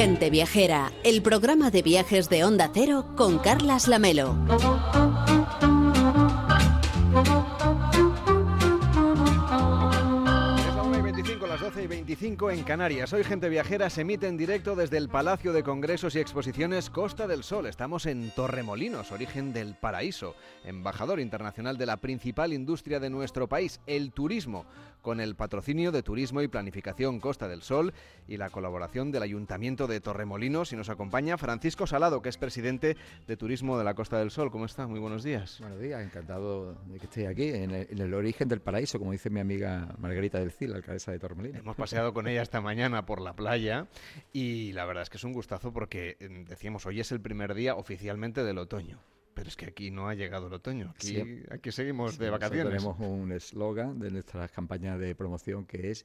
Gente Viajera, el programa de viajes de Onda Cero con Carlas Lamelo. 12 y 25 en Canarias. Hoy Gente Viajera se emite en directo desde el Palacio de Congresos y Exposiciones Costa del Sol. Estamos en Torremolinos, origen del paraíso, embajador internacional de la principal industria de nuestro país, el turismo, con el patrocinio de Turismo y Planificación Costa del Sol y la colaboración del Ayuntamiento de Torremolinos. Y nos acompaña Francisco Salado, que es presidente de Turismo de la Costa del Sol. ¿Cómo está? Muy buenos días. Buenos días, encantado de que esté aquí, en el, en el origen del paraíso, como dice mi amiga Margarita del Cid, la alcaldesa de Torremolinos. Hemos paseado con ella esta mañana por la playa y la verdad es que es un gustazo porque em, decíamos, hoy es el primer día oficialmente del otoño. Pero es que aquí no ha llegado el otoño, aquí, Sí. aquí seguimos de vacaciones. Tenemos un eslogan de nuestra campaña de promoción que es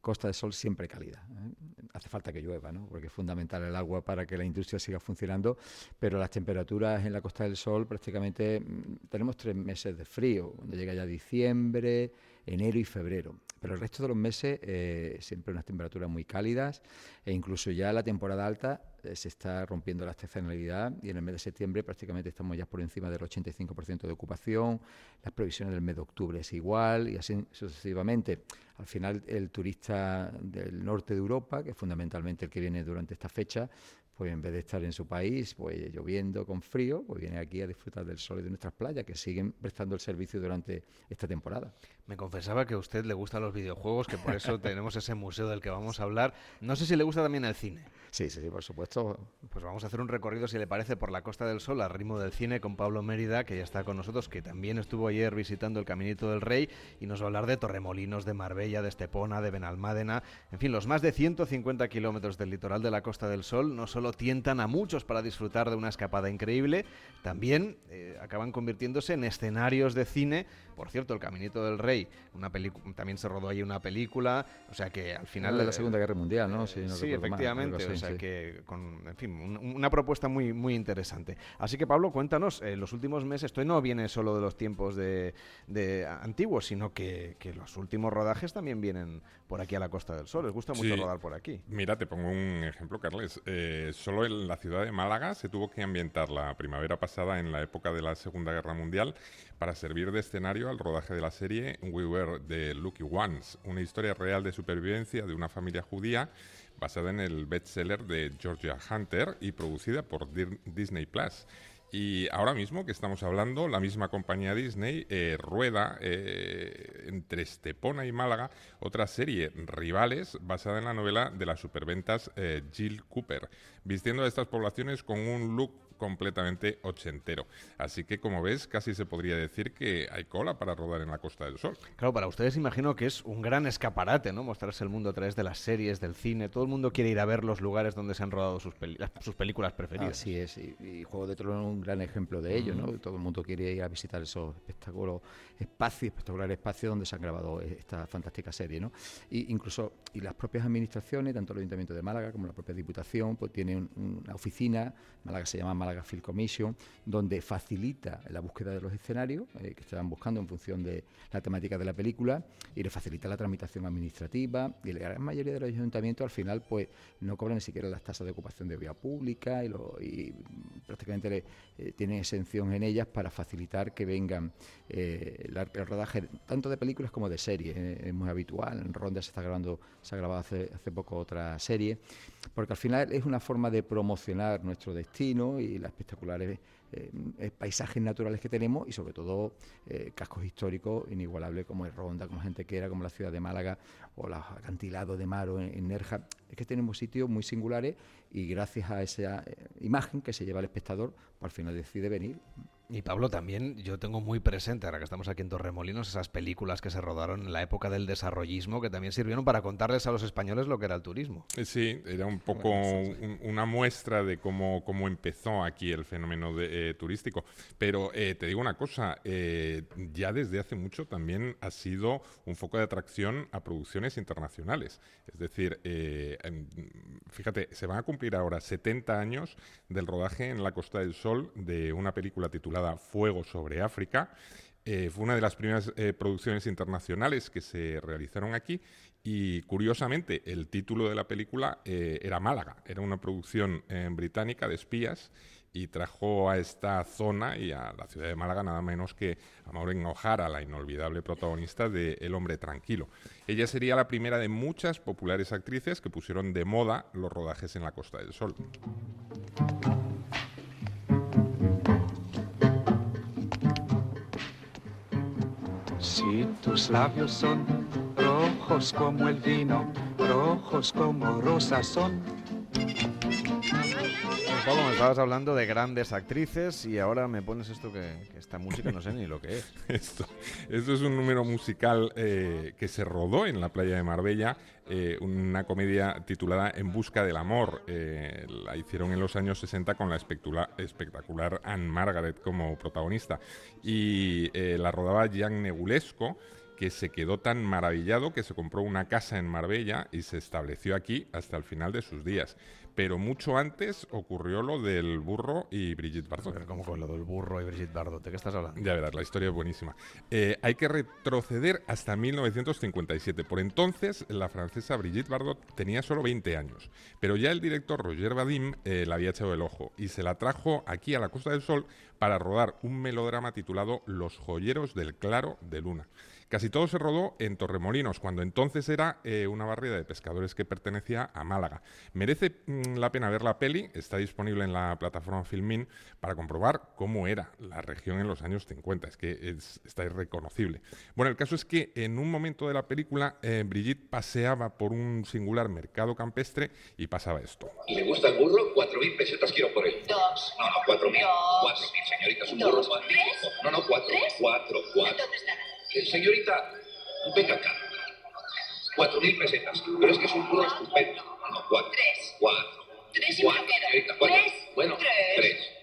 Costa del Sol siempre cálida. ¿eh? Hace falta que llueva, ¿no? porque es fundamental el agua para que la industria siga funcionando, pero las temperaturas en la Costa del Sol prácticamente mm, tenemos tres meses de frío, cuando llega ya diciembre, enero y febrero. Pero el resto de los meses eh, siempre unas temperaturas muy cálidas e incluso ya la temporada alta eh, se está rompiendo la estacionalidad y en el mes de septiembre prácticamente estamos ya por encima del 85% de ocupación, las previsiones del mes de octubre es igual y así sucesivamente. Al final el turista del norte de Europa, que es fundamentalmente el que viene durante esta fecha, pues en vez de estar en su país, pues lloviendo con frío, pues viene aquí a disfrutar del sol y de nuestras playas, que siguen prestando el servicio durante esta temporada. Me confesaba que a usted le gustan los videojuegos, que por eso tenemos ese museo del que vamos a hablar. No sé si le gusta también el cine. Sí, sí, sí, por supuesto. Pues vamos a hacer un recorrido, si le parece, por la Costa del Sol, al ritmo del cine, con Pablo Mérida, que ya está con nosotros, que también estuvo ayer visitando el Caminito del Rey, y nos va a hablar de Torremolinos, de Marbella, de Estepona, de Benalmádena. En fin, los más de 150 kilómetros del litoral de la Costa del Sol no solo tientan a muchos para disfrutar de una escapada increíble, también eh, acaban convirtiéndose en escenarios de cine. Por cierto, el Caminito del Rey, una también se rodó ahí una película, o sea que al final... de la eh, Segunda Guerra Mundial, ¿no? Si no sí, recuerdo mal, efectivamente. algo así, o sea sí. que, con, en fin, un- una propuesta muy, muy interesante. Así que, Pablo, cuéntanos, eh, los últimos meses, esto no viene solo de los tiempos de, de antiguos, sino que, que los últimos rodajes también vienen por aquí a la Costa del Sol. Les gusta mucho Sí. rodar por aquí. Mira, te pongo un ejemplo, Carles. Eh, solo en la ciudad de Málaga se tuvo que ambientar la primavera pasada en la época de la Segunda Guerra Mundial para servir de escenario al rodaje de la serie We Were the Lucky Ones, una historia real de supervivencia de una familia judía basada en el bestseller de Georgia Hunter y producida por Disney Plus. Y ahora mismo que estamos hablando, la misma compañía Disney eh, rueda eh, entre Estepona y Málaga otra serie, Rivales, basada en la novela de las superventas eh, Jill Cooper, vistiendo a estas poblaciones con un look completamente ochentero. Así que, como ves, casi se podría decir que hay cola para rodar en la Costa del Sol. Claro, para ustedes imagino que es un gran escaparate, ¿no? Mostrarse el mundo a través de las series, del cine. Todo el mundo quiere ir a ver los lugares donde se han rodado sus, peli- las- sus películas preferidas. Así es, y, y Juego de Tronos es un gran ejemplo de ello, ¿no? Todo el mundo quiere ir a visitar esos espectáculos, espacios, espectaculares espacios donde se han grabado esta fantástica serie, ¿no? Y incluso, y las propias administraciones, tanto el Ayuntamiento de Málaga como la propia Diputación, pues tienen un- una oficina, Málaga se llama Málaga Film Commission, donde facilita la búsqueda de los escenarios eh, que estaban buscando en función de la temática de la película y le facilita la tramitación administrativa y la gran mayoría de los ayuntamientos al final pues no cobran ni siquiera las tasas de ocupación de vía pública y, lo- y prácticamente le- eh, tienen exención en ellas para facilitar que vengan eh, el rodaje tanto de películas como de series. eh, es muy habitual, en Ronda se está grabando, se ha grabado hace, hace poco otra serie, porque al final es una forma de promocionar nuestro destino y las espectaculares eh, eh, paisajes naturales que tenemos y sobre todo eh, cascos históricos inigualables como es Ronda, como Gentequera, como la ciudad de Málaga o los acantilados de Maro en, en Nerja. Es que tenemos sitios muy singulares y gracias a esa imagen que se lleva el espectador, pues al final decide venir. Y Pablo, también yo tengo muy presente, ahora que estamos aquí en Torremolinos, esas películas que se rodaron en la época del desarrollismo, que también sirvieron para contarles a los españoles lo que era el turismo. Eh, Sí, era un poco un- una muestra de cómo, cómo empezó aquí el fenómeno de- eh, turístico. Pero eh, te digo una cosa, eh, ya desde hace mucho también ha sido un foco de atracción a producciones internacionales. Es decir, em, fíjate, se van a cumplir ahora 70 años del rodaje en la Costa del Sol de una película titulada Fuego sobre África. Eh, fue una de las primeras eh, producciones internacionales que se realizaron aquí Y curiosamente, el título de la película eh, era Málaga, era una producción eh, británica de espías y trajo a esta zona y a la ciudad de Málaga nada menos que a Maureen O'Hara, la inolvidable protagonista de El hombre tranquilo. Ella sería la primera de muchas populares actrices que pusieron de moda los rodajes en la Costa del Sol. Si tus labios son rojos como el vino, rojos como rosas son. Pablo, me estabas hablando de grandes actrices y ahora me pones esto que, esta música no sé ni lo que es. esto, esto es un número musical eh, que se rodó en la playa de Marbella, eh, una comedia titulada En busca del amor. Eh, la hicieron en los años 60 con la espectacular Anne Margaret como protagonista y la rodaba Jan Negulesco que se quedó tan maravillado que se compró una casa en Marbella y se estableció aquí hasta el final de sus días pero mucho antes ocurrió lo del burro y Brigitte Bardot. ¿Cómo con lo del burro y Brigitte Bardot? ¿De qué estás hablando? Ya verás, la historia es buenísima. Eh, hay que retroceder hasta 1957. Por entonces, la francesa Brigitte Bardot tenía solo 20 años, pero ya el director Roger Vadim eh, la había echado el ojo y se la trajo aquí a la Costa del Sol para rodar un melodrama titulado Los joyeros del claro de luna. Casi todo se rodó en Torremolinos, cuando entonces era eh, una barriada de pescadores que pertenecía a Málaga. Merece mm, la pena ver la peli, está disponible en la plataforma Filmin para comprobar cómo era la región en los años 50, es que está irreconocible. Bueno, el caso es que en un momento de la película eh, Brigitte paseaba por un singular mercado campestre y pasaba esto. ¿Le gusta el burro? Cuatro mil pesetas quiero por él. Dos. No, no, cuatro mil. Cuatro mil, señorita, es un burro. ¿Tres? No, no, cuatro. Cuatro, cuatro. Entonces nada. Eh, señorita, venga acá. Cuatro mil pesetas. Pero es que es un burro estupendo. No, cuatro. Tres. Cuatro. Tres y cuatro. Señorita, cuatro. Tres. Bueno, tres. tres.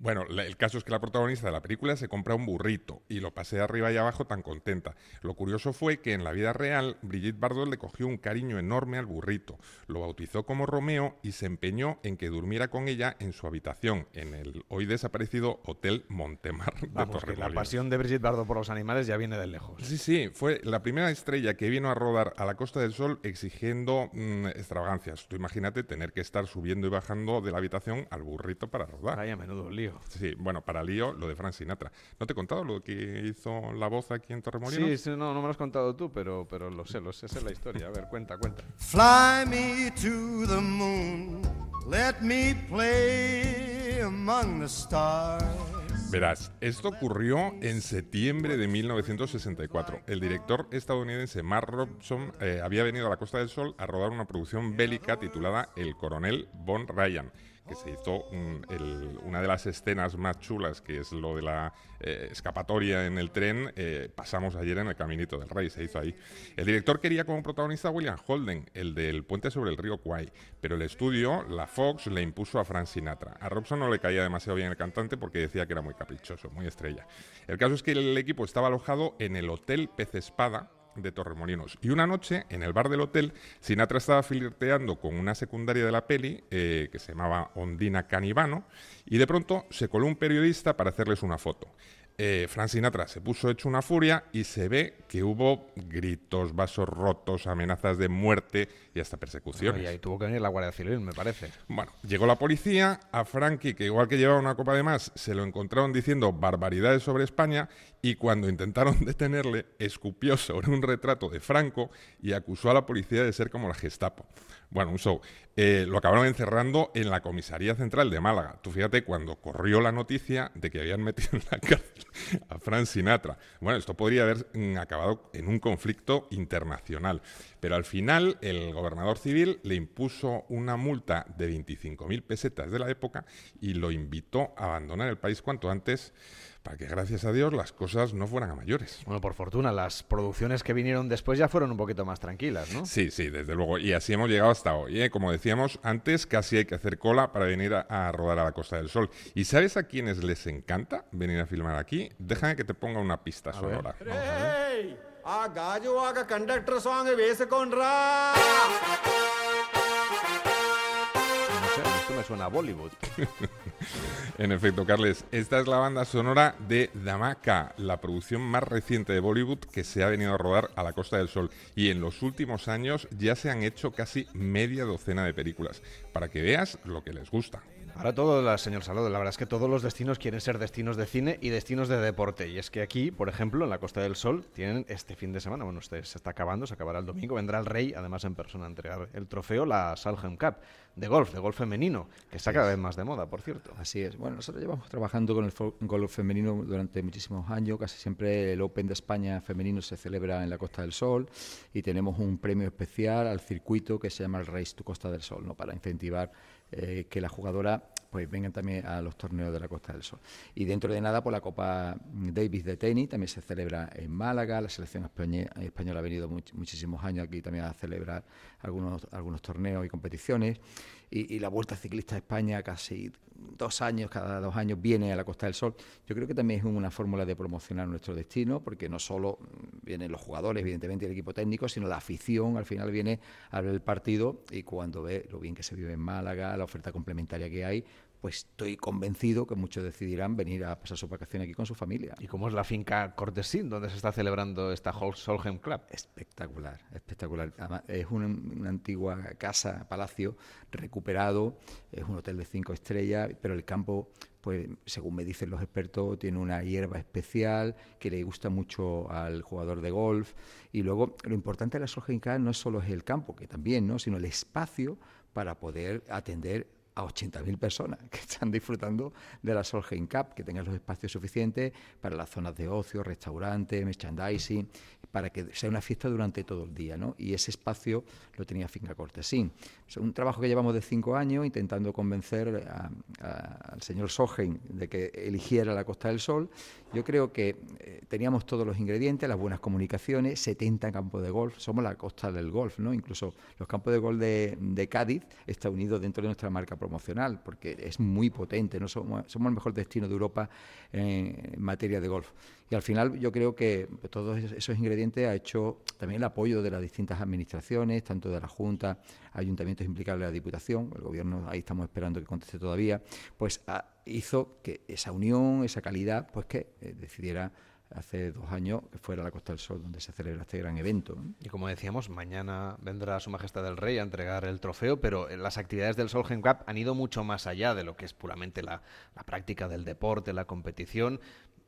Bueno, el caso es que la protagonista de la película se compra un burrito y lo pasé de arriba y abajo tan contenta. Lo curioso fue que en la vida real Brigitte Bardot le cogió un cariño enorme al burrito, lo bautizó como Romeo y se empeñó en que durmiera con ella en su habitación, en el hoy desaparecido Hotel Montemar de Vamos, que la pasión de Brigitte Bardot por los animales ya viene de lejos. Sí, sí, fue la primera estrella que vino a rodar a la Costa del Sol exigiendo mm, extravagancias. Tú imagínate tener que estar subiendo y bajando de la habitación al burrito para rodar. Ay, a menudo lío. Sí, bueno, para lío lo de Frank Sinatra. ¿No te he contado lo que hizo la voz aquí en Torremolinos? Sí, sí, no, no me lo has contado tú, pero, pero lo sé, lo sé, esa es la historia. A ver, cuenta, cuenta. Fly me to the moon, let me play among the stars. Verás, esto ocurrió en septiembre de 1964. El director estadounidense Mark Robson eh, había venido a la Costa del Sol a rodar una producción bélica titulada El coronel Von Ryan que se hizo una de las escenas más chulas, que es lo de la eh, escapatoria en el tren, eh, pasamos ayer en el Caminito del Rey, se hizo ahí. El director quería como protagonista a William Holden, el del puente sobre el río Kwai, pero el estudio, la Fox, le impuso a Frank Sinatra. A Robson no le caía demasiado bien el cantante porque decía que era muy caprichoso, muy estrella. El caso es que el equipo estaba alojado en el Hotel Pez Espada, de Torremolinos. Y una noche, en el bar del hotel, Sinatra estaba flirteando con una secundaria de la peli, eh, que se llamaba Ondina Canivano, y de pronto se coló un periodista para hacerles una foto eh, Frank Sinatra se puso hecho una furia y se ve que hubo gritos, vasos rotos, amenazas de muerte y hasta persecuciones. y ahí tuvo que venir la Guardia Civil, me parece. Bueno, llegó la policía, a Frankie, que igual que llevaba una copa de más, se lo encontraron diciendo barbaridades sobre España y cuando intentaron detenerle, escupió sobre un retrato de Franco y acusó a la policía de ser como la Gestapo. Bueno, un show. Eh, lo acabaron encerrando en la comisaría central de Málaga. Tú fíjate cuando corrió la noticia de que habían metido en la cárcel a Frank Sinatra. Bueno, esto podría haber mm, acabado en un conflicto internacional. Pero al final el gobernador civil le impuso una multa de 25.000 pesetas de la época y lo invitó a abandonar el país cuanto antes para que gracias a Dios las cosas no fueran a mayores. Bueno, por fortuna, las producciones que vinieron después ya fueron un poquito más tranquilas, ¿no? Sí, sí, desde luego. Y así hemos llegado hasta hoy. ¿eh? Como decíamos antes, casi hay que hacer cola para venir a, rodar a la Costa del Sol. ¿Y sabes a quienes les encanta venir a filmar aquí? Déjame que te ponga una pista sonora. Suena Bollywood. en efecto, Carles, esta es la banda sonora de Dhamaka, la producción más reciente de Bollywood que se ha venido a rodar a la Costa del Sol. Y en los últimos años ya se han hecho casi media docena de películas, para que veas lo que les gusta. Ahora todo, la, señor Salado, la verdad es que todos los destinos quieren ser destinos de cine y destinos de deporte. Y es que aquí, por ejemplo, en la Costa del Sol, tienen este fin de semana, bueno, usted se está acabando, se acabará el domingo, vendrá el rey, además en persona, a entregar el trofeo, la Salhem Cup de golf, de golf femenino, que está cada vez más de moda, por cierto. Así es. Bueno, nosotros llevamos trabajando con el golf femenino durante muchísimos años. Casi siempre el Open de España femenino se celebra en la Costa del Sol y tenemos un premio especial al circuito que se llama el Race to Costa del Sol, ¿no? para incentivar eh, que la jugadora pues vengan también a los torneos de la Costa del Sol. Y dentro de nada, por pues, la Copa Davis de tenis también se celebra en Málaga, la selección española ha venido muchísimos años aquí también a celebrar algunos, algunos torneos y competiciones. Y, la Vuelta Ciclista a España casi dos años, cada dos años viene a la Costa del Sol. Yo creo que también es una fórmula de promocionar nuestro destino, porque no solo vienen los jugadores, evidentemente, el equipo técnico, sino la afición al final viene a ver el partido y cuando ve lo bien que se vive en Málaga, la oferta complementaria que hay, pues estoy convencido que muchos decidirán venir a pasar su vacación aquí con su familia. ¿Y cómo es la finca Cortesín, donde se está celebrando esta Solheim Club? Espectacular, espectacular. es una, antigua casa, palacio, recuperado, es un hotel de cinco estrellas, pero el campo, pues según me dicen los expertos, tiene una hierba especial que le gusta mucho al jugador de golf. Y luego, lo importante de la Solheim Club no solo es el campo, que también, ¿no? sino el espacio para poder atender a 80.000 personas que están disfrutando de la Solheim Cup, que tengan los espacios suficientes para las zonas de ocio, restaurantes, merchandising, para que sea una fiesta durante todo el día, ¿no? Y ese espacio lo tenía Finca Cortesín. Es un trabajo que llevamos de cinco años intentando convencer al señor Solheim de que eligiera la Costa del Sol. Yo creo que eh, teníamos todos los ingredientes, las buenas comunicaciones, 70 campos de golf, somos la costa del golf, ¿no? Incluso los campos de golf de, de Cádiz está unido dentro de nuestra marca promocional, porque es muy potente, ¿no? somos, somos el mejor destino de Europa en, materia de golf. Y al final yo creo que todos esos ingredientes ha hecho también el apoyo de las distintas administraciones, tanto de la Junta, ayuntamientos implicados de la Diputación, el Gobierno ahí estamos esperando que conteste todavía, pues hizo que esa unión, esa calidad, pues que eh, decidiera hace dos años que fuera la Costa del Sol donde se celebra este gran evento. Y como decíamos, mañana vendrá Su Majestad el Rey a entregar el trofeo, pero las actividades del Solheim Cup han ido mucho más allá de lo que es puramente la, la práctica del deporte, la competición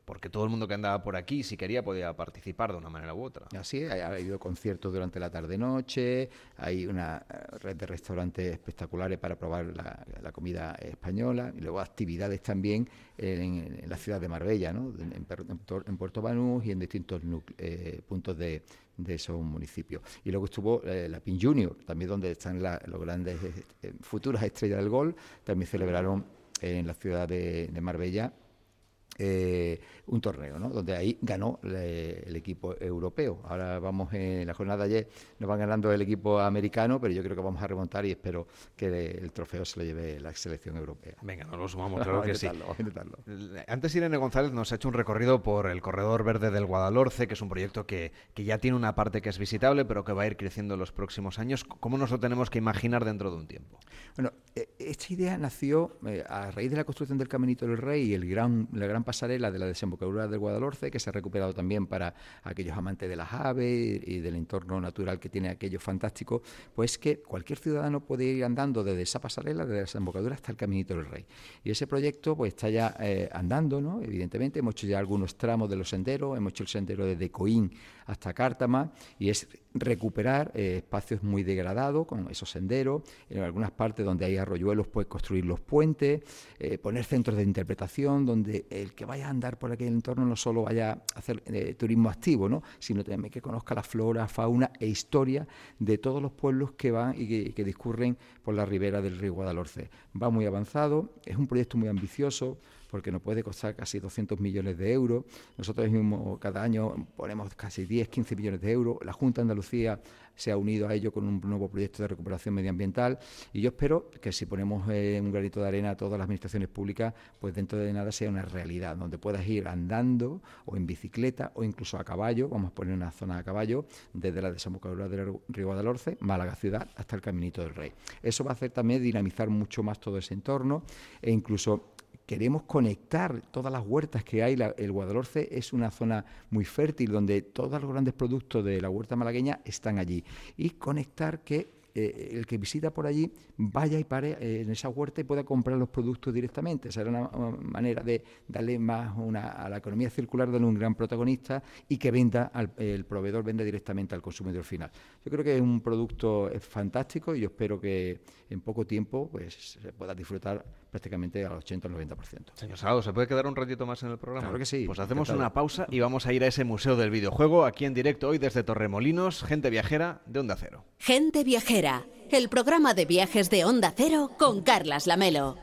porque todo el mundo que andaba por aquí, si quería, podía participar de una manera u otra. Así ha habido conciertos durante la tarde-noche, hay una eh, red de restaurantes espectaculares para probar la, comida española, y luego actividades también en, la ciudad de Marbella, ¿no? en, Puerto Banús y en distintos eh, puntos de, esos municipios. Y luego estuvo eh, la PIN Junior, también donde están los grandes futuras estrellas del gol, también celebraron en la ciudad de Marbella eh, un torneo, ¿no? donde ahí ganó el equipo europeo. Ahora vamos en la jornada de ayer, nos van ganando el equipo americano, pero yo creo que vamos a remontar y espero que el trofeo se lo lleve la selección europea. Venga, nos lo sumamos, claro que sí. Antes Irene González nos ha hecho un recorrido por el Corredor Verde del Guadalhorce, que es un proyecto que, que ya tiene una parte que es visitable, pero que va a ir creciendo en los próximos años. ¿Cómo nos lo tenemos que imaginar dentro de un tiempo? Bueno, e, esta idea nació eh, a raíz de la construcción del Caminito del Rey y el gran, la gran pasarela de la desembocadura del Guadalhorce, que se ha recuperado también para aquellos amantes de las aves y del entorno natural que tiene aquello fantástico, pues que cualquier ciudadano puede ir andando desde esa pasarela, desde la desembocadura hasta el Caminito del Rey. Y ese proyecto pues está ya eh, andando, ¿no? Evidentemente, hemos hecho ya algunos tramos de los senderos, hemos hecho el sendero desde Coín hasta Cártama, y es recuperar eh, espacios muy degradados con esos senderos, en algunas partes donde hay arroyuelos pues construir los puentes, eh, poner centros de interpretación donde el que vaya a andar por aquel entorno no solo vaya a hacer eh, turismo activo, ¿no? sino también que conozca la flora, fauna e historia de todos los pueblos que van y que discurren por la ribera del río Guadalhorce. Va muy avanzado, es un proyecto muy ambicioso, porque nos puede costar casi 200 millones de euros. Nosotros mismos cada año ponemos casi 10, 15 millones de euros. La Junta de Andalucía se ha unido a ello con un nuevo proyecto de recuperación medioambiental y yo espero que si ponemos eh, un granito de arena a todas las administraciones públicas, pues dentro de nada sea una realidad, donde puedas ir andando o en bicicleta o incluso a caballo, vamos a poner una zona a caballo, desde la desembocadura del río Guadalhorce, Málaga ciudad, hasta el Caminito del Rey. Eso va a hacer también dinamizar mucho más todo ese entorno e incluso queremos conectar todas las huertas que hay. el Guadalhorce es una zona muy fértil donde todos los grandes productos de la huerta malagueña están allí. Y conectar que eh, el que visita por allí vaya y pare eh, en esa huerta y pueda comprar los productos directamente. Esa era una, manera de darle más una, a la economía circular, darle un gran protagonista y que venda al, el proveedor venda directamente al consumidor final. Yo creo que es un producto fantástico y yo espero que en poco tiempo pues se pueda disfrutar prácticamente al 80 o 90%. Señor Salado, ¿se puede quedar un ratito más en el programa? Claro que sí. Pues hacemos una pausa y vamos a ir a ese museo del videojuego aquí en directo hoy desde Torremolinos, gente viajera de Onda Cero. Gente viajera, el programa de viajes de Onda Cero con Carlas Lamelo.